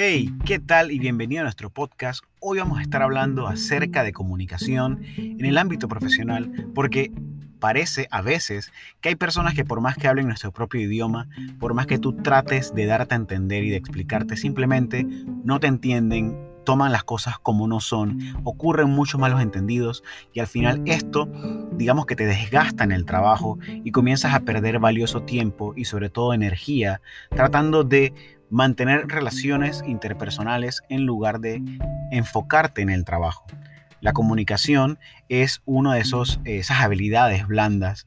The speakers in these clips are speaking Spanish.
Hey, ¿qué tal y bienvenido a nuestro podcast? Hoy vamos a estar hablando acerca de comunicación en el ámbito profesional porque parece a veces que hay personas que por más que hablen nuestro propio idioma, por más que tú trates de darte a entender y de explicarte, simplemente no te entienden, toman las cosas como no son, ocurren muchos malos entendidos y al final esto, digamos que te desgasta en el trabajo y comienzas a perder valioso tiempo y sobre todo energía tratando de mantener relaciones interpersonales en lugar de enfocarte en el trabajo. La comunicación es una de esos, esas habilidades blandas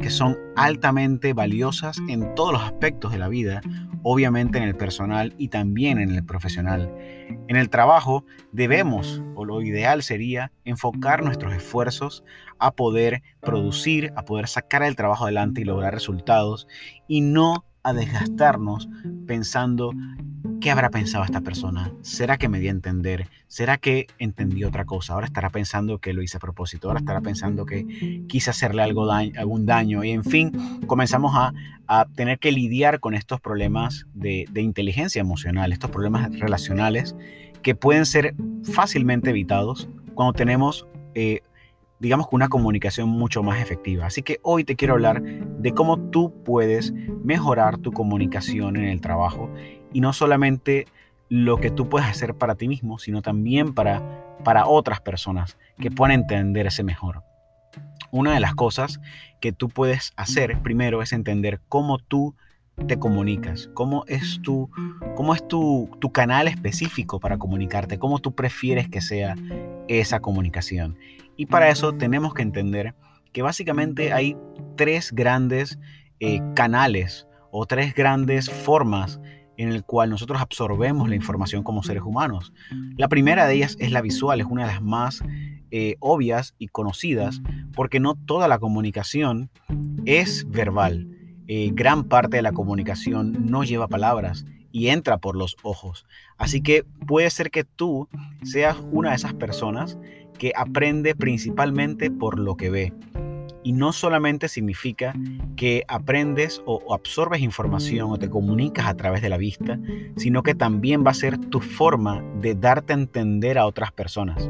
que son altamente valiosas en todos los aspectos de la vida, obviamente en el personal y también en el profesional. En el trabajo debemos, o lo ideal sería, enfocar nuestros esfuerzos a poder producir, a poder sacar el trabajo adelante y lograr resultados y no a desgastarnos pensando qué habrá pensado esta persona. ¿Será que me dio a entender? ¿Será que entendió otra cosa? Ahora estará pensando que lo hice a propósito. Ahora estará pensando que quise hacerle algo algún daño. Y en fin, comenzamos a, tener que lidiar con estos problemas de, inteligencia emocional, estos problemas relacionales que pueden ser fácilmente evitados cuando tenemos eh, digamos que una comunicación mucho más efectiva. Así que hoy te quiero hablar de cómo tú puedes mejorar tu comunicación en el trabajo y no solamente lo que tú puedes hacer para ti mismo, sino también para, para otras personas que puedan entenderse mejor. Una de las cosas que tú puedes hacer primero es entender cómo tú te comunicas, cómo es tu, cómo es tu, tu canal específico para comunicarte, cómo tú prefieres que sea esa comunicación. Y para eso tenemos que entender que básicamente hay tres grandes eh, canales o tres grandes formas en el cual nosotros absorbemos la información como seres humanos. La primera de ellas es la visual, es una de las más eh, obvias y conocidas, porque no toda la comunicación es verbal. Eh, gran parte de la comunicación no lleva palabras y entra por los ojos. Así que puede ser que tú seas una de esas personas que aprende principalmente por lo que ve. Y no solamente significa que aprendes o, absorbes información o te comunicas a través de la vista, sino que también va a ser tu forma de darte a entender a otras personas.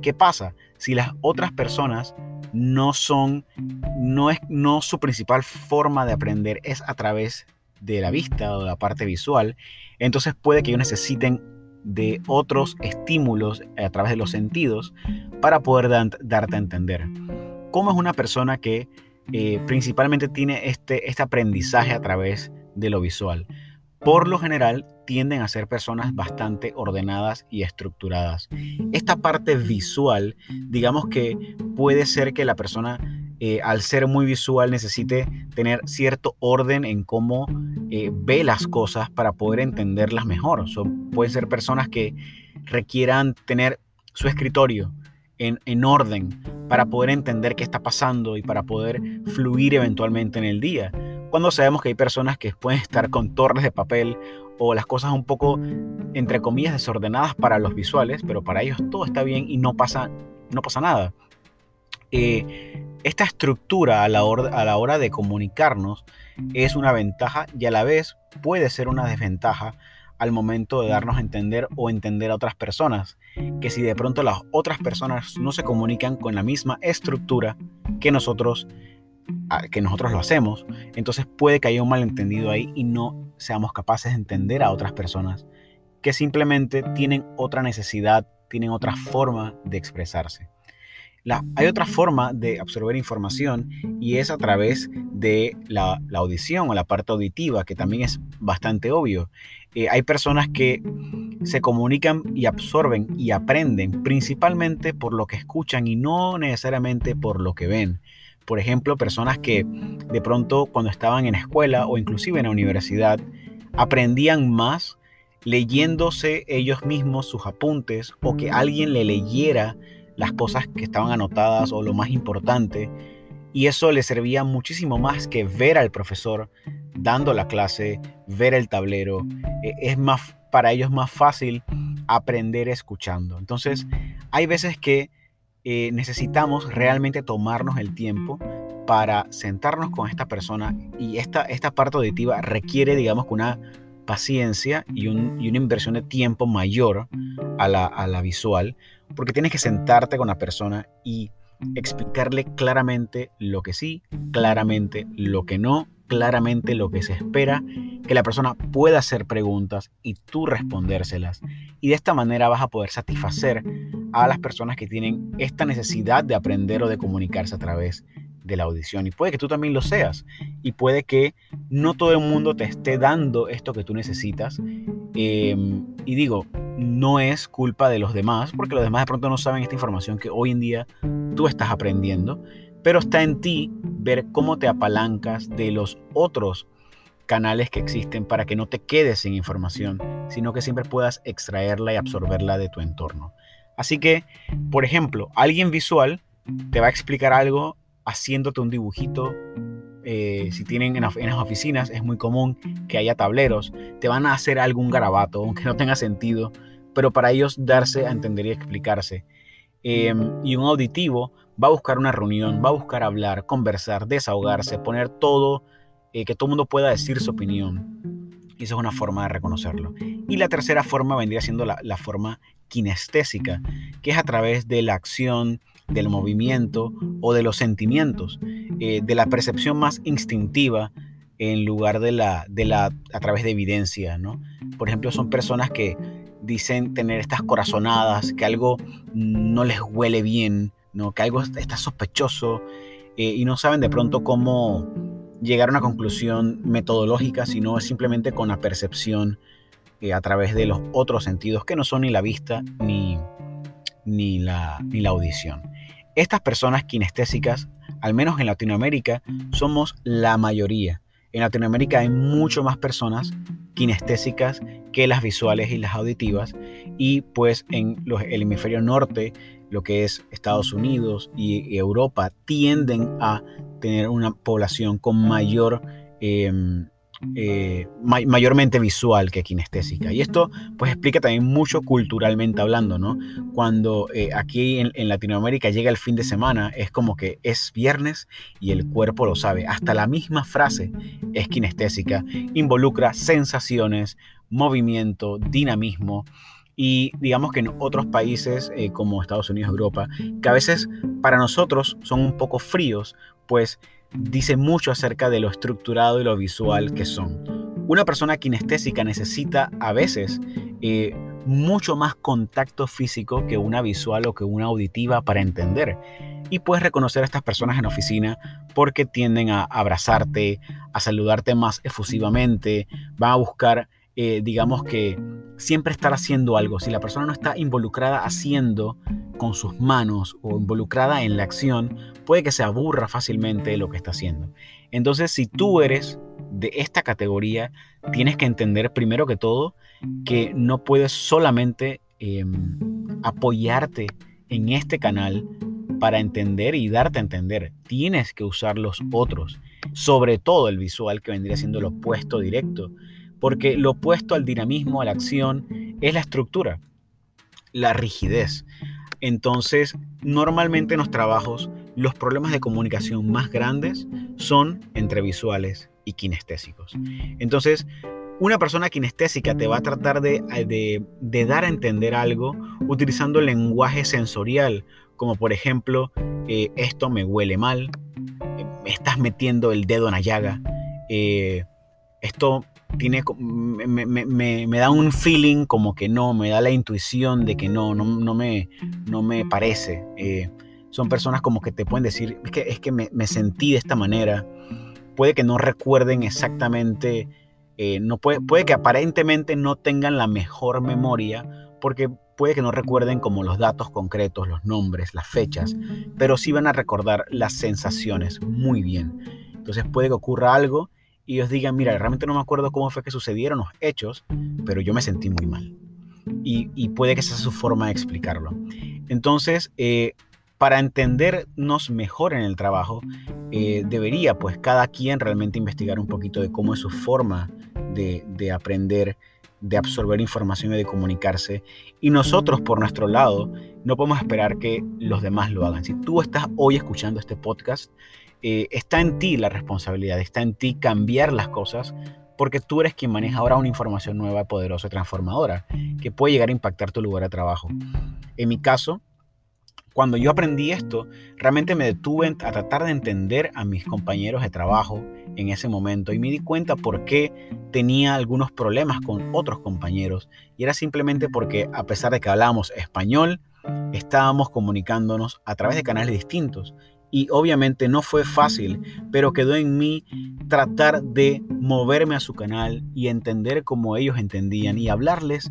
¿Qué pasa si las otras personas no son, no es, no su principal forma de aprender es a través de la vista o de la parte visual? Entonces puede que ellos necesiten de otros estímulos a través de los sentidos para poder darte a entender. ¿Cómo es una persona que eh, principalmente tiene este, este aprendizaje a través de lo visual? Por lo general tienden a ser personas bastante ordenadas y estructuradas. Esta parte visual, digamos que puede ser que la persona eh, al ser muy visual necesite tener cierto orden en cómo eh, ve las cosas para poder entenderlas mejor. pueden ser personas que requieran tener su escritorio en, en, orden para poder entender qué está pasando y para poder fluir eventualmente en el día. Cuando sabemos que hay personas que pueden estar con torres de papel o las cosas un poco, entre comillas, desordenadas para los visuales, pero para ellos todo está bien y no pasa, no pasa nada. Eh, esta estructura a la, hora, de comunicarnos es una ventaja y a la vez puede ser una desventaja al momento de darnos a entender o entender a otras personas, que si de pronto las otras personas no se comunican con la misma estructura que nosotros, que nosotros lo hacemos, entonces puede que haya un malentendido ahí y no seamos capaces de entender a otras personas que simplemente tienen otra necesidad, tienen otra forma de expresarse hay otra forma de absorber información y es a través de la, audición o la parte auditiva, que también es bastante obvio. Eh, hay personas que se comunican y absorben y aprenden principalmente por lo que escuchan y no necesariamente por lo que ven. Por ejemplo, personas que de pronto cuando estaban en escuela o inclusive en la universidad aprendían más leyéndose ellos mismos sus apuntes o que alguien le leyera las cosas que estaban anotadas o lo más importante. Y eso le servía muchísimo más que ver al profesor dando la clase, ver el tablero. E, es más, para ellos más fácil aprender escuchando. Entonces, hay veces que eh, necesitamos realmente tomarnos el tiempo para sentarnos con esta persona y esta, esta parte auditiva requiere, digamos, una paciencia y, una inversión de tiempo mayor a la, a la visual, porque tienes que sentarte con la persona y explicarle claramente lo que sí, claramente lo que no, claramente lo que se espera, que la persona pueda hacer preguntas y tú respondérselas. Y de esta manera vas a poder satisfacer a las personas que tienen esta necesidad de aprender o de comunicarse a través de la audición. Y puede que tú también lo seas. Y puede que no todo el mundo te esté dando esto que tú necesitas. Em, y digo, no es culpa de los demás, porque los demás de pronto no saben esta información que hoy en día tú estás aprendiendo. Pero está en ti ver cómo te apalancas de los otros canales que existen para que no te quedes sin información, sino que siempre puedas extraerla y absorberla de tu entorno. Así que, por ejemplo, alguien visual te va a explicar algo haciéndote un dibujito. Eh, si tienen en, las oficinas, es muy común que haya tableros. Te van a hacer algún garabato, aunque no tenga sentido, pero para ellos darse a entender y explicarse. Em, y un auditivo va a buscar una reunión, va a buscar hablar, conversar, desahogarse, poner todo, eh, que todo el mundo pueda decir su opinión. Y eso es una forma de reconocerlo. Y la tercera forma vendría siendo la forma kinestésica, que es a través de la acción, del movimiento o de los sentimientos, eh, de la percepción más instintiva en lugar de la, de la a través de evidencia, ¿no? Por ejemplo, son personas que dicen tener estas corazonadas, que algo no les huele bien, ¿no? Que algo está sospechoso eh, y no saben de pronto cómo llegar a una conclusión metodológica, sino simplemente con la percepción a través de los otros sentidos que no son ni la vista ni, ni, la, ni la audición. Estas personas kinestésicas, al menos en Latinoamérica, somos la mayoría. En Latinoamérica hay mucho más personas kinestésicas que las visuales y las auditivas y pues en el hemisferio norte, lo que es Estados Unidos y Europa, tienden a tener una población con mayor em, eh, mayormente visual que kinestésica. Y esto pues explica también mucho culturalmente hablando, ¿no? Cuando eh, aquí en, Latinoamérica llega el fin de semana, es como que es viernes y el cuerpo lo sabe. Hasta la misma frase es kinestésica, involucra sensaciones, movimiento, dinamismo. Y digamos que en otros países eh, como Estados Unidos, Europa, que a veces para nosotros son un poco fríos, pues dice mucho acerca de lo estructurado y lo visual que son. Una persona kinestésica necesita a veces eh, mucho más contacto físico que una visual o que una auditiva para entender. Y puedes reconocer a estas personas en oficina porque tienden a abrazarte, a saludarte más efusivamente, van a buscar, eh, digamos que, siempre estar haciendo algo. Si la persona no está involucrada haciendo con sus manos o involucrada en la acción, puede que se aburra fácilmente de lo que está haciendo. Entonces, si tú eres de esta categoría, tienes que entender primero que todo que no puedes solamente em, apoyarte en este canal para entender y darte a entender. Tienes que usar los otros, sobre todo el visual que vendría siendo lo opuesto directo porque lo opuesto al dinamismo, a la acción, es la estructura, la rigidez. Entonces, normalmente en los trabajos, los problemas de comunicación más grandes son entre visuales y kinestésicos. Entonces, una persona kinestésica te va a tratar de, dar a entender algo utilizando el lenguaje sensorial, como por ejemplo, eh, esto me huele mal, me estás metiendo el dedo en la llaga, eh, esto tiene, me, da un feeling como que no, me da la intuición de que no, no, me, no me parece. Eh, son personas como que te pueden decir, es que, es que me, sentí de esta manera. Puede que no recuerden exactamente, eh, no puede, puede que aparentemente no tengan la mejor memoria, porque puede que no recuerden como los datos concretos, los nombres, las fechas, pero sí van a recordar las sensaciones muy bien. Entonces puede que ocurra algo y ellos digan, mira, realmente no me acuerdo cómo fue que sucedieron los hechos, pero yo me sentí muy mal. Y, puede que sea su forma de explicarlo. Entonces, eh, para entendernos mejor en el trabajo, eh, debería pues cada quien realmente investigar un poquito de cómo es su forma de, de aprender, de absorber información y de comunicarse. Y nosotros por nuestro lado no podemos esperar que los demás lo hagan. Si tú estás hoy escuchando este podcast, eh, está en ti la responsabilidad, está en ti cambiar las cosas porque tú eres quien maneja ahora una información nueva, poderosa y transformadora que puede llegar a impactar tu lugar de trabajo. En mi caso, cuando yo aprendí esto, realmente me detuve a tratar de entender a mis compañeros de trabajo en ese momento y me di cuenta por qué tenía algunos problemas con otros compañeros. Y era simplemente porque a pesar de que hablábamos español, estábamos comunicándonos a través de canales distintos. Y obviamente no fue fácil, pero quedó en mí tratar de moverme a su canal y entender cómo ellos entendían y hablarles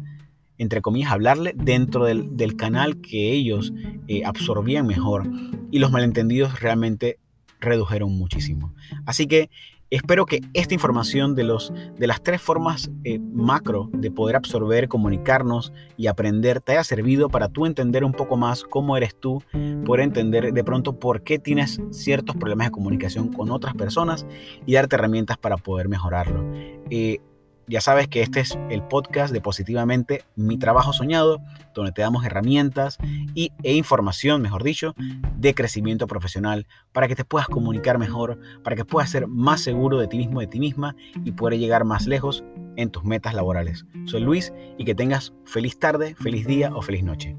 entre comillas, hablarle dentro del, canal que ellos eh, absorbían mejor. Y los malentendidos realmente redujeron muchísimo. Así que espero que esta información de, los, de las tres formas eh, macro de poder absorber, comunicarnos y aprender te haya servido para tú entender un poco más cómo eres tú, poder entender de pronto por qué tienes ciertos problemas de comunicación con otras personas y darte herramientas para poder mejorarlo. Eh, ya sabes que este es el podcast de Positivamente Mi Trabajo Soñado, donde te damos herramientas y, e información, mejor dicho, de crecimiento profesional para que te puedas comunicar mejor, para que puedas ser más seguro de ti mismo, de ti misma y poder llegar más lejos en tus metas laborales. Soy Luis y que tengas feliz tarde, feliz día o feliz noche.